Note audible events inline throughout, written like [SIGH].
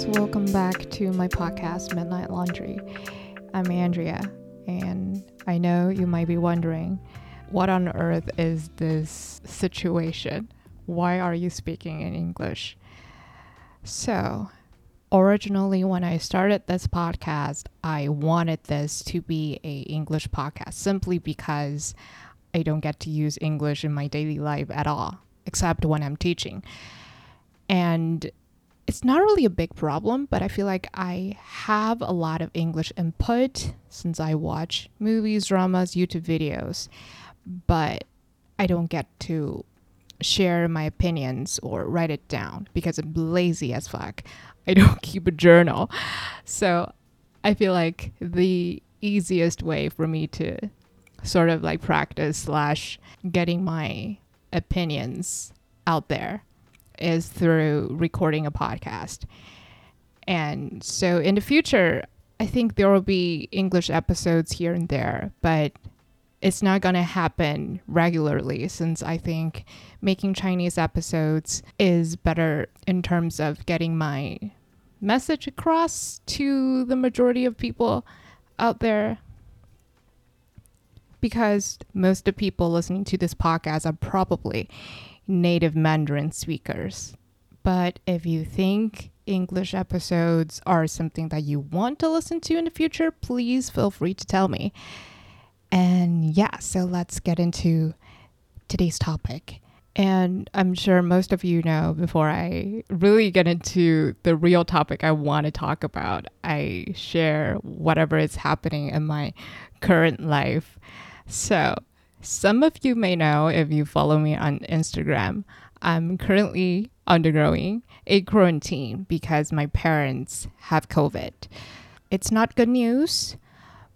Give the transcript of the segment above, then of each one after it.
guys, welcome back to my podcast, Midnight Laundry. I'm Andrea, and I know you might be wondering what on earth is this situation? Why are you speaking in English? So, originally when I started this podcast, I wanted this to be a English podcast simply because I don't get to use English in my daily life at all, except when I'm teaching. And it's not really a big problem, but I feel like I have a lot of English input since I watch movies, dramas, YouTube videos, but I don't get to share my opinions or write it down because I'm lazy as fuck. I don't [LAUGHS] keep a journal. So I feel like the easiest way for me to sort of like practice slash getting my opinions out there is through recording a podcast. And so in the future, I think there will be English episodes here and there, but it's not going to happen regularly since I think making Chinese episodes is better in terms of getting my message across to the majority of people out there. Because most of the people listening to this podcast are probably native Mandarin speakers. But if you think English episodes are something that you want to listen to in the future, please feel free to tell me. And yeah, so let's get into today's topic. And I'm sure most of you know before I really get into the real topic I want to talk about, I share whatever is happening in my current life. So, some of you may know if you follow me on Instagram, I'm currently undergoing a quarantine because my parents have COVID. It's not good news,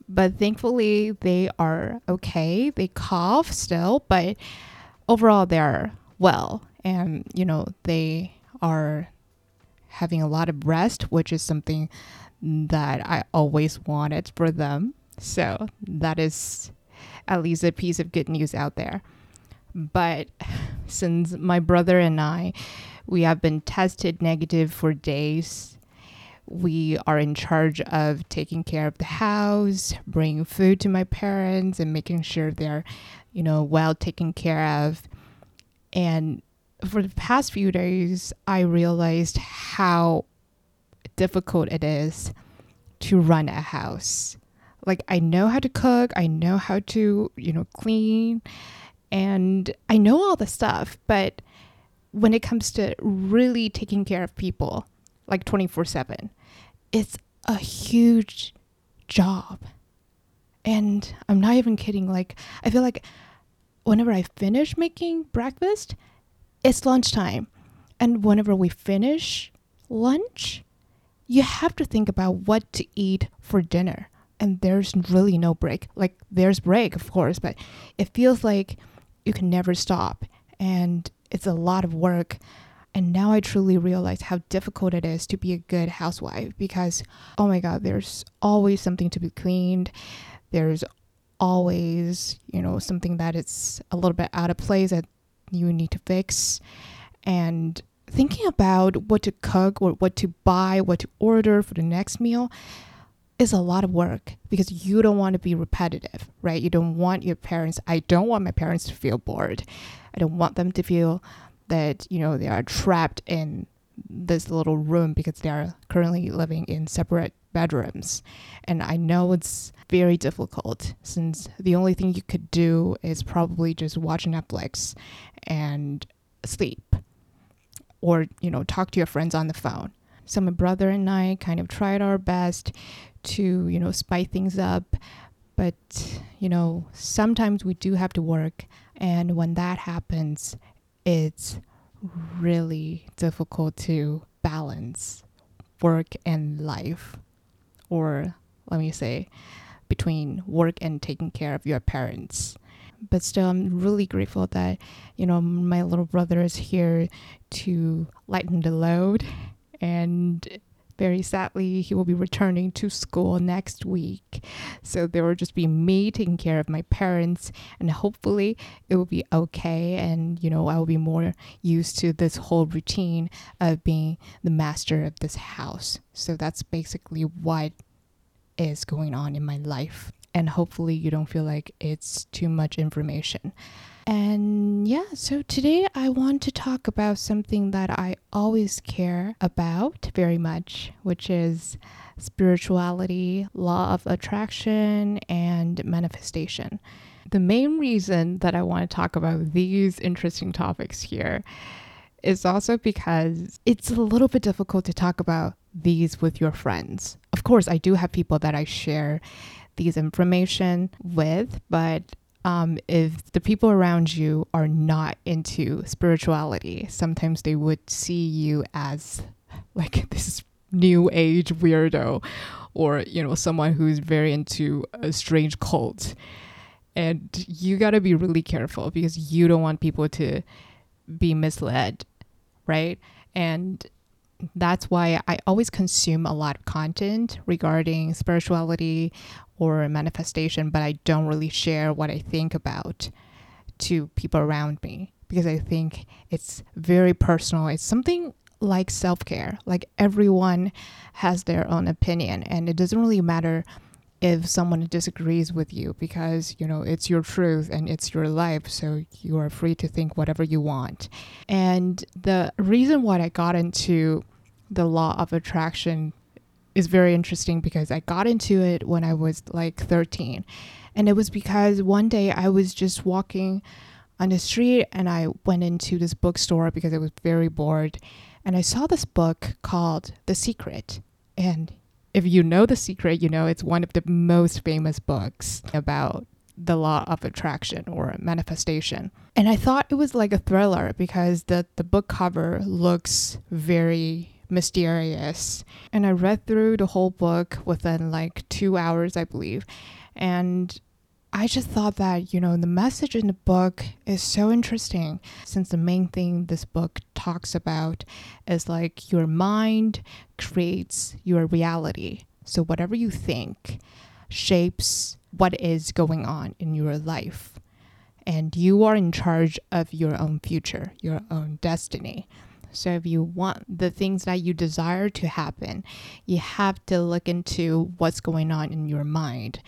but thankfully they are okay. They cough still, but overall they're well and you know they are having a lot of rest, which is something that I always wanted for them. So that is at least a piece of good news out there. But [SIGHS] since my brother and I, we have been tested negative for days, we are in charge of taking care of the house, bringing food to my parents, and making sure they're, you know, well taken care of. And for the past few days, I realized how difficult it is to run a house like I know how to cook, I know how to, you know, clean, and I know all the stuff, but when it comes to really taking care of people like 24/7, it's a huge job. And I'm not even kidding, like I feel like whenever I finish making breakfast, it's lunchtime. And whenever we finish lunch, you have to think about what to eat for dinner and there's really no break. Like there's break, of course, but it feels like you can never stop and it's a lot of work. And now I truly realize how difficult it is to be a good housewife because oh my god, there's always something to be cleaned. There's always, you know, something that is a little bit out of place that you need to fix. And thinking about what to cook or what to buy, what to order for the next meal, is a lot of work because you don't want to be repetitive, right? You don't want your parents, I don't want my parents to feel bored. I don't want them to feel that, you know, they are trapped in this little room because they are currently living in separate bedrooms. And I know it's very difficult since the only thing you could do is probably just watch Netflix and sleep or, you know, talk to your friends on the phone. So my brother and I kind of tried our best to, you know, spice things up. But, you know, sometimes we do have to work. And when that happens, it's really difficult to balance work and life. Or let me say, between work and taking care of your parents. But still, I'm really grateful that, you know, my little brother is here to lighten the load and very sadly, he will be returning to school next week. So there will just be me taking care of my parents, and hopefully it will be okay. And, you know, I will be more used to this whole routine of being the master of this house. So that's basically what is going on in my life. And hopefully you don't feel like it's too much information. And yeah, so today I want to talk about something that I always care about very much, which is spirituality, law of attraction, and manifestation. The main reason that I want to talk about these interesting topics here is also because it's a little bit difficult to talk about these with your friends. Of course, I do have people that I share these information with, but um, if the people around you are not into spirituality, sometimes they would see you as like [LAUGHS] this new age weirdo or, you know, someone who's very into a strange cult. And you got to be really careful because you don't want people to be misled, right? And that's why I always consume a lot of content regarding spirituality or manifestation, but I don't really share what I think about to people around me because I think it's very personal. It's something like self care. Like everyone has their own opinion, and it doesn't really matter if someone disagrees with you because you know it's your truth and it's your life so you are free to think whatever you want and the reason why i got into the law of attraction is very interesting because I got into it when I was like 13. And it was because one day I was just walking on the street and I went into this bookstore because I was very bored. And I saw this book called The Secret. And if you know The Secret, you know it's one of the most famous books about the law of attraction or manifestation. And I thought it was like a thriller because the, the book cover looks very mysterious. And I read through the whole book within like two hours, I believe. And I just thought that, you know, the message in the book is so interesting since the main thing this book talks about is like your mind creates your reality. So whatever you think shapes what is going on in your life. And you are in charge of your own future, your own destiny. So if you want the things that you desire to happen, you have to look into what's going on in your mind.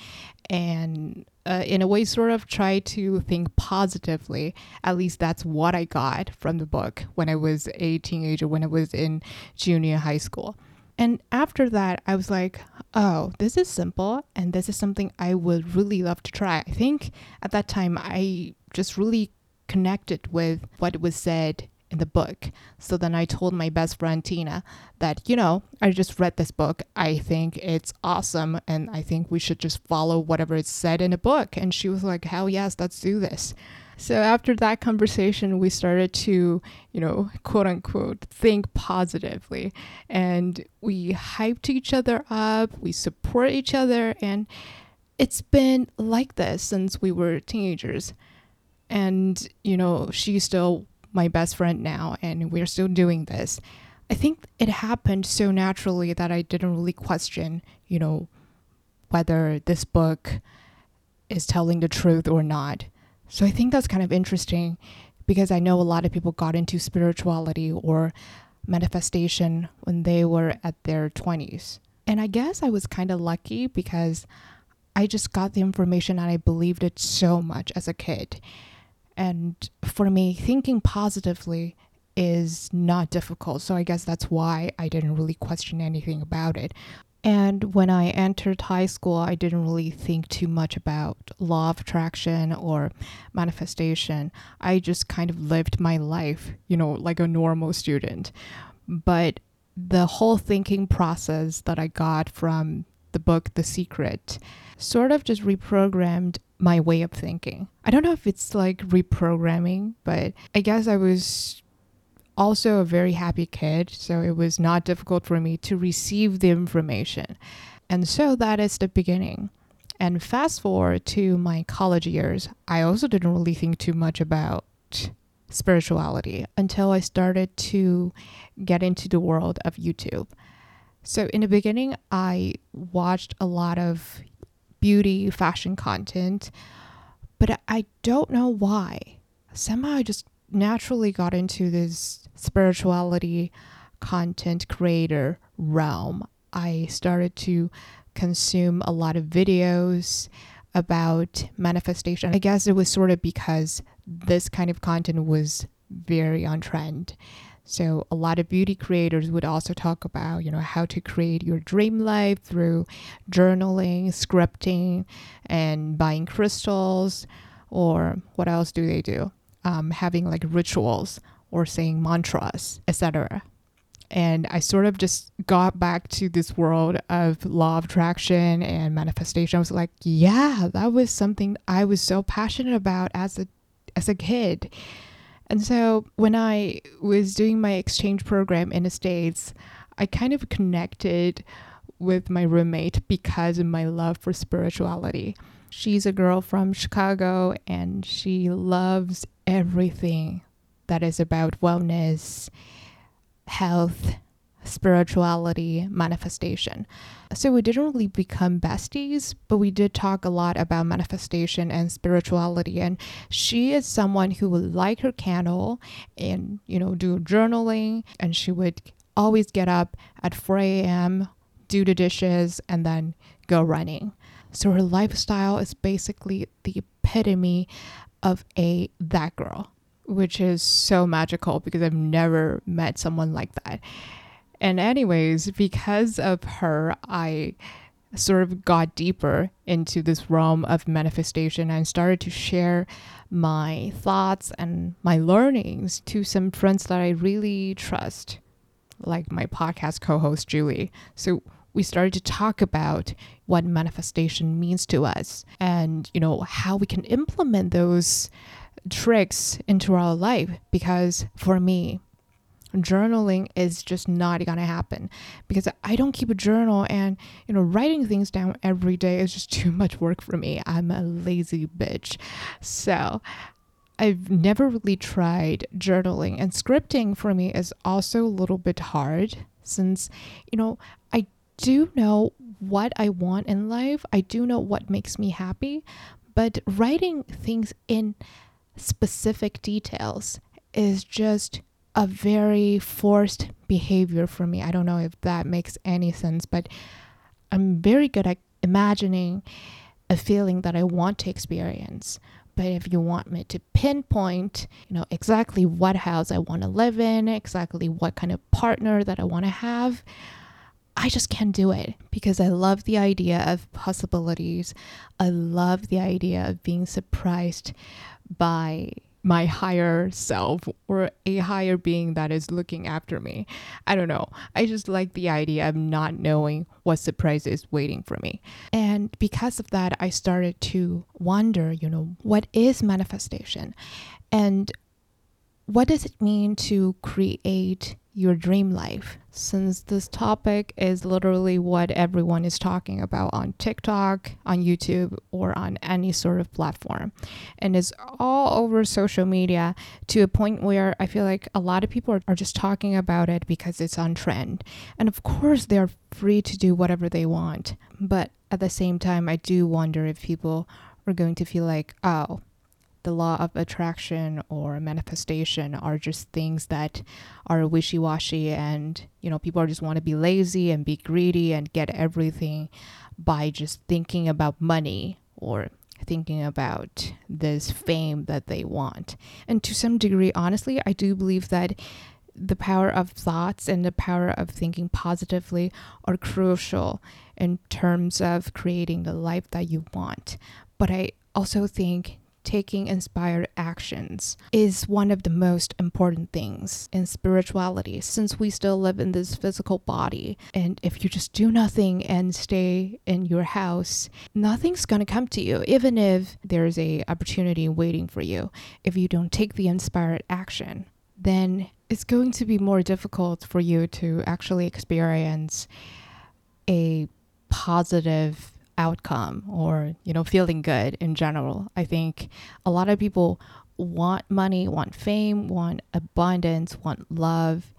And uh, in a way sort of try to think positively. At least that's what i got from the book when i was a teenager when i was in junior high school. And after that i was like oh this is simple and this is something i would really love to try. I think at that time i just really connected with what was said in the book. So then I told my best friend Tina that, you know, I just read this book. I think it's awesome and I think we should just follow whatever it said in the book. And she was like, hell yes, let's do this. So after that conversation, we started to, you know, quote unquote, think positively. And we hyped each other up, we support each other. And it's been like this since we were teenagers. And, you know, she still my best friend now, and we're still doing this. I think it happened so naturally that I didn't really question, you know, whether this book is telling the truth or not. So I think that's kind of interesting because I know a lot of people got into spirituality or manifestation when they were at their 20s. And I guess I was kind of lucky because I just got the information and I believed it so much as a kid. And for me, thinking positively is not difficult. So I guess that's why I didn't really question anything about it. And when I entered high school, I didn't really think too much about law of attraction or manifestation. I just kind of lived my life, you know, like a normal student. But the whole thinking process that I got from the book The Secret sort of just reprogrammed my way of thinking. I don't know if it's like reprogramming, but I guess I was also a very happy kid, so it was not difficult for me to receive the information. And so that is the beginning. And fast forward to my college years, I also didn't really think too much about spirituality until I started to get into the world of YouTube. So, in the beginning, I watched a lot of beauty fashion content, but I don't know why. Somehow I just naturally got into this spirituality content creator realm. I started to consume a lot of videos about manifestation. I guess it was sort of because this kind of content was very on trend. So a lot of beauty creators would also talk about, you know, how to create your dream life through journaling, scripting, and buying crystals, or what else do they do? Um, having like rituals or saying mantras, etc. And I sort of just got back to this world of law of attraction and manifestation. I was like, yeah, that was something I was so passionate about as a as a kid. And so when I was doing my exchange program in the States, I kind of connected with my roommate because of my love for spirituality. She's a girl from Chicago and she loves everything that is about wellness, health, spirituality, manifestation. So we didn't really become besties, but we did talk a lot about manifestation and spirituality. And she is someone who would light her candle and, you know, do journaling. And she would always get up at 4 a.m., do the dishes, and then go running. So her lifestyle is basically the epitome of a that girl, which is so magical because I've never met someone like that. And, anyways, because of her, I sort of got deeper into this realm of manifestation and started to share my thoughts and my learnings to some friends that I really trust, like my podcast co host, Julie. So, we started to talk about what manifestation means to us and you know how we can implement those tricks into our life because for me journaling is just not gonna happen because I don't keep a journal and you know writing things down every day is just [LAUGHS] too much work for me. I'm a lazy bitch. So I've never really tried journaling and scripting for me is also a little bit hard since you know I do know what I want in life. I do know what makes me happy, but writing things in specific details is just a very forced behavior for me. I don't know if that makes any sense, but I'm very good at imagining a feeling that I want to experience. But if you want me to pinpoint, you know, exactly what house I want to live in, exactly what kind of partner that I want to have, I just can't do it because I love the idea of possibilities. I love the idea of being surprised by my higher self or a higher being that is looking after me. I don't know. I just like the idea of not knowing what surprise is waiting for me. And because of that, I started to wonder, you know, what is manifestation? And what does it mean to create your dream life since this topic is literally what everyone is talking about on TikTok, on YouTube, or on any sort of platform. And is all over social media to a point where I feel like a lot of people are, are just talking about it because it's on trend. And of course, they're free to do whatever they want. But at the same time, I do wonder if people are going to feel like, oh, the law of attraction or manifestation are just things that are wishy-washy and you know people just want to be lazy and be greedy and get everything by just thinking about money or thinking about this fame that they want. And to some degree honestly i do believe that the power of thoughts and the power of thinking positively are crucial in terms of creating the life that you want. But i also think taking inspired actions is one of the most important things in spirituality since we still live in this physical body. And if you just do nothing and stay in your house, nothing's going to come to you, even if there's a opportunity waiting for you. If you don't take the inspired action, then it's going to be more difficult for you to actually experience a positive outcome or you know feeling good in general i think a lot of people want money want fame want abundance want love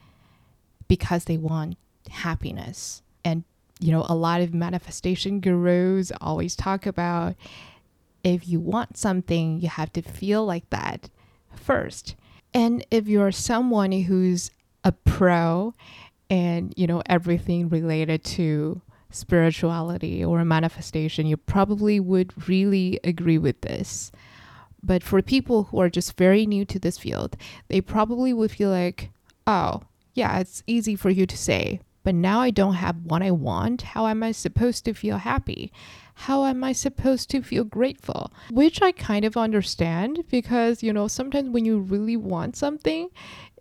because they want happiness And you know, a lot of manifestation gurus always talk about if you want something, you have to feel like that first. And if you're someone who's a pro and, you know, everything related to spirituality or a manifestation, you probably would really agree with this. But for people who are just very new to this field, they probably would feel like, oh, yeah, it's easy for you to say, but now I don't have what I want. How am I supposed to feel happy? How am I supposed to feel grateful? Which I kind of understand because, you know, sometimes when you really want something,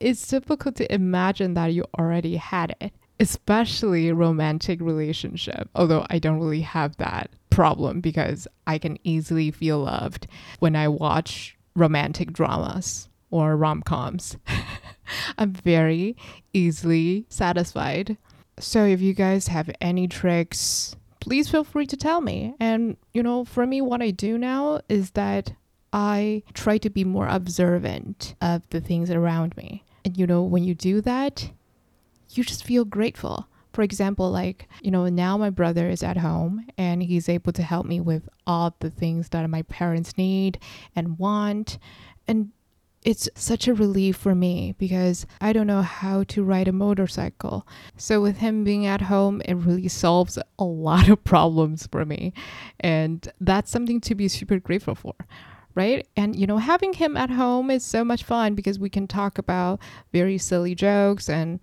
it's difficult to imagine that you already had it, especially romantic relationship. Although I don't really have that problem because I can easily feel loved when I watch romantic dramas or rom-coms. [LAUGHS] I'm very easily satisfied. So if you guys have any tricks, please feel free to tell me. And you know, for me what I do now is that I try to be more observant of the things around me. And you know, when you do that, you just feel grateful. For example, like, you know, now my brother is at home and he's able to help me with all the things that my parents need and want. And it's such a relief for me because I don't know how to ride a motorcycle. So, with him being at home, it really solves a lot of [LAUGHS] problems for me. And that's something to be super grateful for. Right. And, you know, having him at home is so much fun because we can talk about very silly jokes and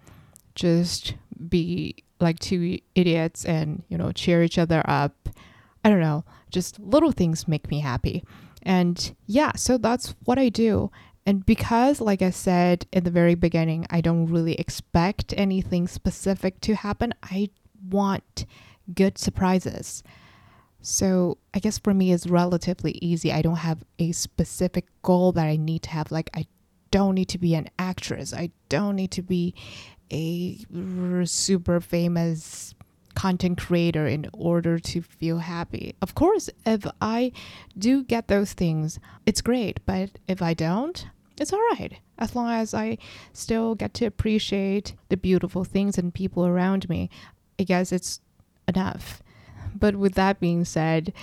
just be like two idiots and, you know, cheer each other up. I don't know, just little things make me happy. And yeah, so that's what I do. And because, like I said in the very beginning, I don't really expect anything specific to happen, I want good surprises. So I guess for me, it's relatively easy. I don't have a specific goal that I need to have. Like, I don't need to be an actress, I don't need to be a super famous content creator in order to feel happy. Of course, if I do get those things, it's great. But if I don't, it's all right. As long as I still get to appreciate the beautiful things and people around me, I guess it's enough. But with that being said,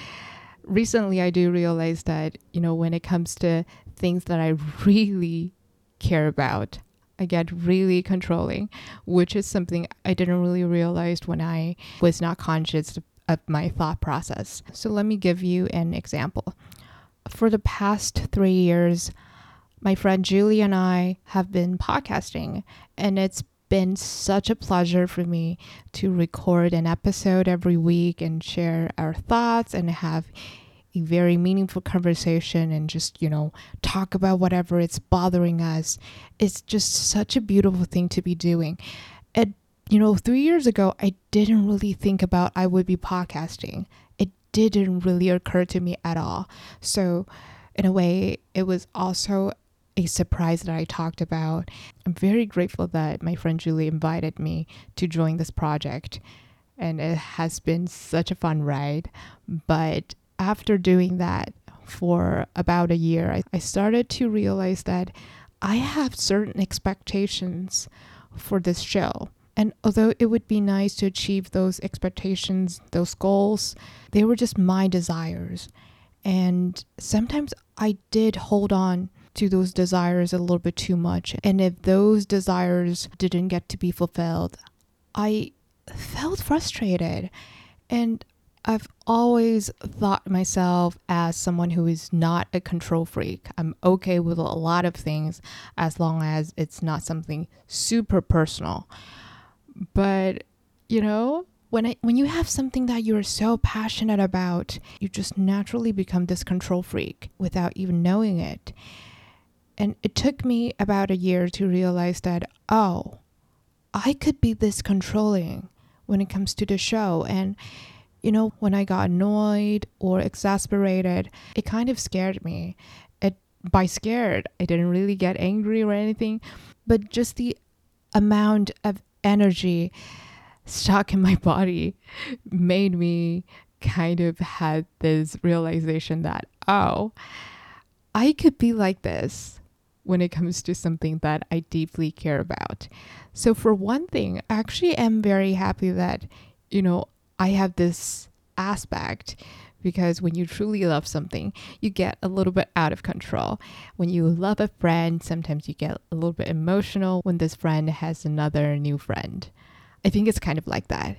recently I do realize that, you know, when it comes to things that I [LAUGHS] really care about, I get really controlling, which is something I didn't really realize when I was not conscious of my thought process. So let me give you an example. For the past three years, my friend Julie and I have been podcasting, and it's been such a pleasure for me to record an episode every week and share our thoughts and have a very meaningful conversation and just, you know, talk about whatever it's bothering us. It's just such a beautiful thing to be doing. And, you know, three years ago, I didn't really think about I would be podcasting. It didn't really occur to me at all. So, in a way, it was also a surprise that I talked about. I'm very grateful that my friend Julie invited me to join this project. And it has been such a fun ride. But after doing that for about a year, I, I started to realize that I have certain expectations for this show. And although it would be nice to achieve those expectations, those goals, they were just my desires. And sometimes I did hold on to those desires a little bit too much. And if those desires didn't get to be fulfilled, I felt frustrated. And I've always thought myself as someone who is not a control freak. I'm okay with a lot of things as long as it's not something super personal. But, you know, when I, when you have something that you're so passionate about, you just naturally become this control freak without even knowing it. And it took me about a year to realize that, oh, I could be this controlling when it comes to the show. And you know, when I got annoyed or exasperated, it kind of scared me. It by scared, I didn't really get angry or anything, but just the amount of energy stuck in my [LAUGHS] body made me kind of had this realization that oh, I could be like this when it comes to something that I deeply care about. So for one thing, I actually am very happy that you know I have this aspect because when you truly love something, you get a little bit out of control. When you love a friend, sometimes you get a little bit emotional when this friend has another new friend. I think it's kind of like that.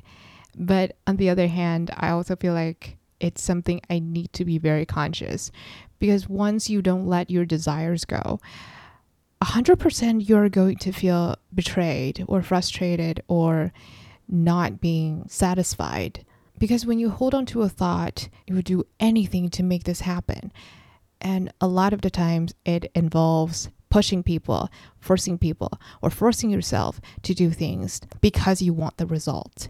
But on the other hand, I also feel like it's something I need to be very conscious because once you don't let your desires go, 100% you're going to feel betrayed or frustrated or not being satisfied because when you hold on to a thought, you would do anything to make this happen. And a lot of the times it involves pushing people, forcing people, or forcing yourself to do things because you want the result.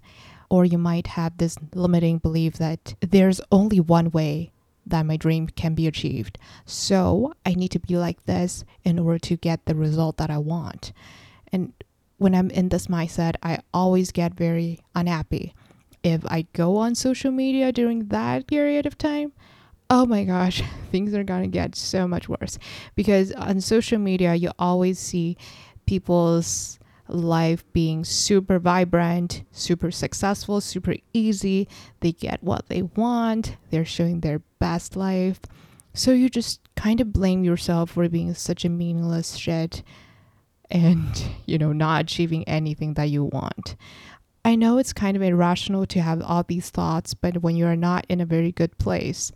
Or you might have this limiting belief that there's only one way that my dream can be achieved. So I need to be like this in order to get the result that I want. And when I'm in this mindset, I always get very unhappy if I go on social media during that period of time, oh my gosh, [LAUGHS] things are gonna get so much worse. Because on social media, you always see people's life being super vibrant, super successful, super easy. They get what they want, they're showing their best life. So you just kind of blame yourself for being such a meaningless shit and, you know, not achieving anything that you want. I know it's kind of irrational to have all these thoughts, but when you're not in a very good place,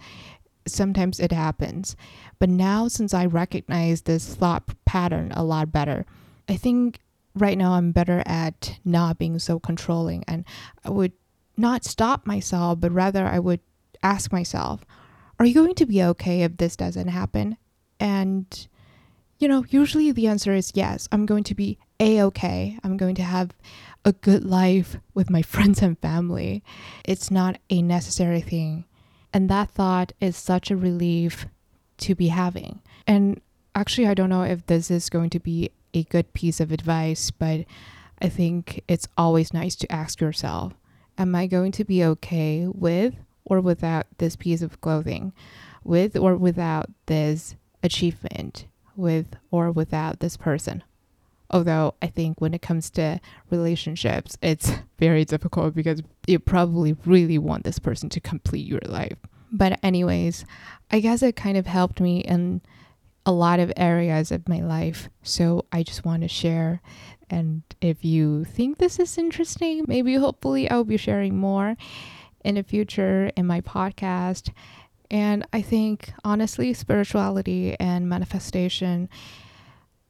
sometimes it happens. But now, since I recognize this thought pattern a lot better, I think right now I'm better at not being so controlling. And I would not stop myself, but rather I would ask myself, are you going to be okay if this doesn't happen? And, you know, usually the answer is yes, I'm going to be a okay. I'm going to have a good life with my [LAUGHS] friends and family. It's not a necessary thing. And that thought is such a relief to be having. And actually, I don't know if this is going to be a good piece of advice, but I think it's always nice to ask yourself Am I going to be okay with or without this piece of clothing? With or without this achievement? With or without this person? Although I think when it comes to relationships, it's [LAUGHS] very difficult because you probably really want this person to complete your life. But, anyways, I guess it kind of helped me in a lot of areas of my life. So, I just want to share. And if you think this is interesting, maybe hopefully I'll be sharing more in the future in my podcast. And I think honestly, spirituality and manifestation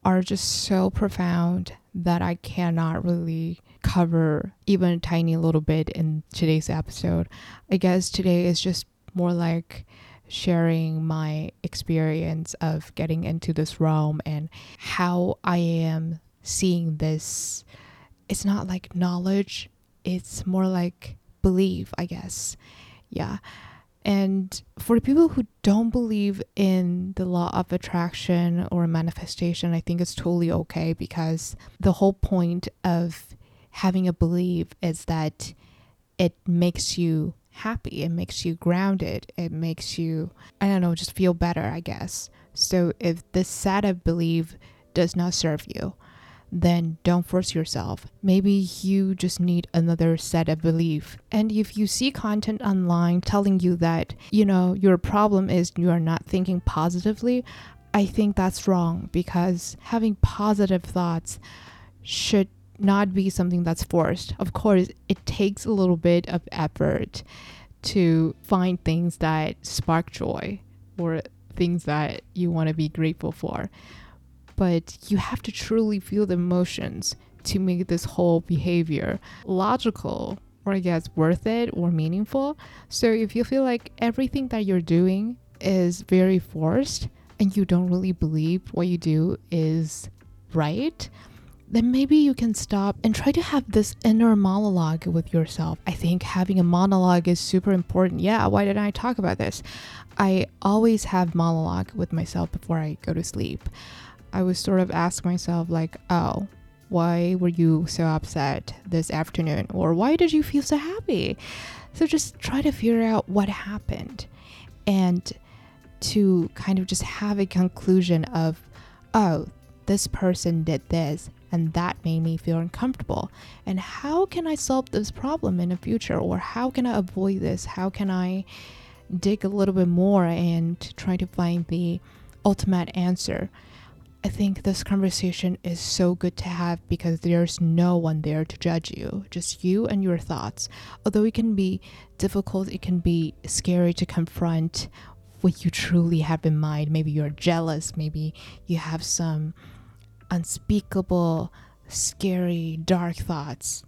are just so profound that I cannot really cover even a tiny little bit in today's episode. I guess today is just more like sharing my experience of getting into this realm and how I am seeing this. It's not like knowledge, it's more like belief, I guess. Yeah. And for people who don't believe in the law of attraction or manifestation, I think it's totally okay because the whole point of having a belief is that it makes you happy, it makes you grounded, it makes you, I don't know, just feel better, I guess. So if this set of belief does not serve you, then don't force yourself. Maybe you just need another set of belief. And if you see content online telling you that, you know, your problem is you are not thinking positively, I think that's wrong because having positive thoughts should not be something that's forced. Of course, it takes a little bit of effort to find things that spark joy or things that you want to be grateful for but you have to truly feel the emotions to make this whole behavior logical or I guess worth it or meaningful. So if you feel like everything that you're doing is very forced and you don't really believe what you do is right, then maybe you can stop and try to have this inner monologue with yourself. I think having a monologue is super important. Yeah, why didn't I talk about this? I always have monologue with myself before I go to sleep. I would sort of ask myself, like, oh, why were you so upset this afternoon? Or why did you feel so happy? So just try to figure out what happened and to kind of just have a conclusion of, oh, this person did this and that made me feel uncomfortable. And how can I solve this problem in the future? Or how can I avoid this? How can I dig a little bit more and try to find the ultimate answer? I think this conversation is so good to have because there's no one there to judge you, just you and your thoughts. Although it can be difficult, it can be scary to confront what you truly have in mind. Maybe you're jealous, maybe you have some unspeakable, scary, dark thoughts.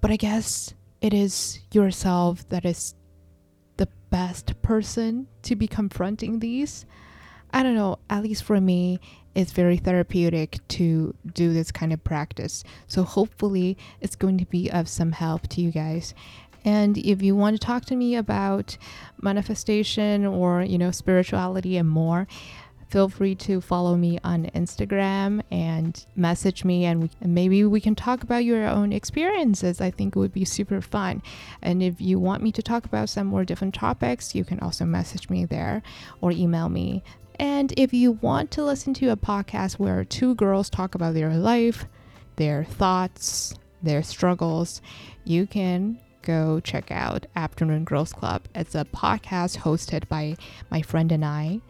But I guess it is yourself that is the best person to be confronting these. I don't know, at least for me, it's very therapeutic to do this kind of practice. So hopefully it's going to be of some help to you guys. And if you want to talk to me about manifestation or, you know, spirituality and more, feel free to follow me on Instagram and message me and, we, and, maybe we can talk about your own experiences. I think it would be super fun. And if you want me to talk about some more different topics, you can also message me there or email me. And if you want to listen to a podcast where two girls talk about their life, their thoughts, their struggles, you can go check out Afternoon Girls Club. It's a podcast hosted by my friend and I,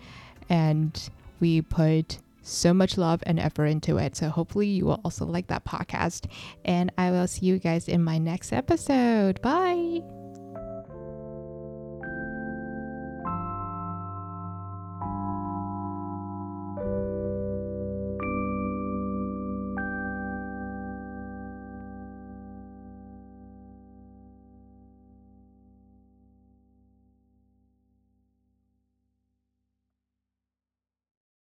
and we put so much love and effort into it. So hopefully you will also like that podcast. And I will see you guys in my next episode. Bye.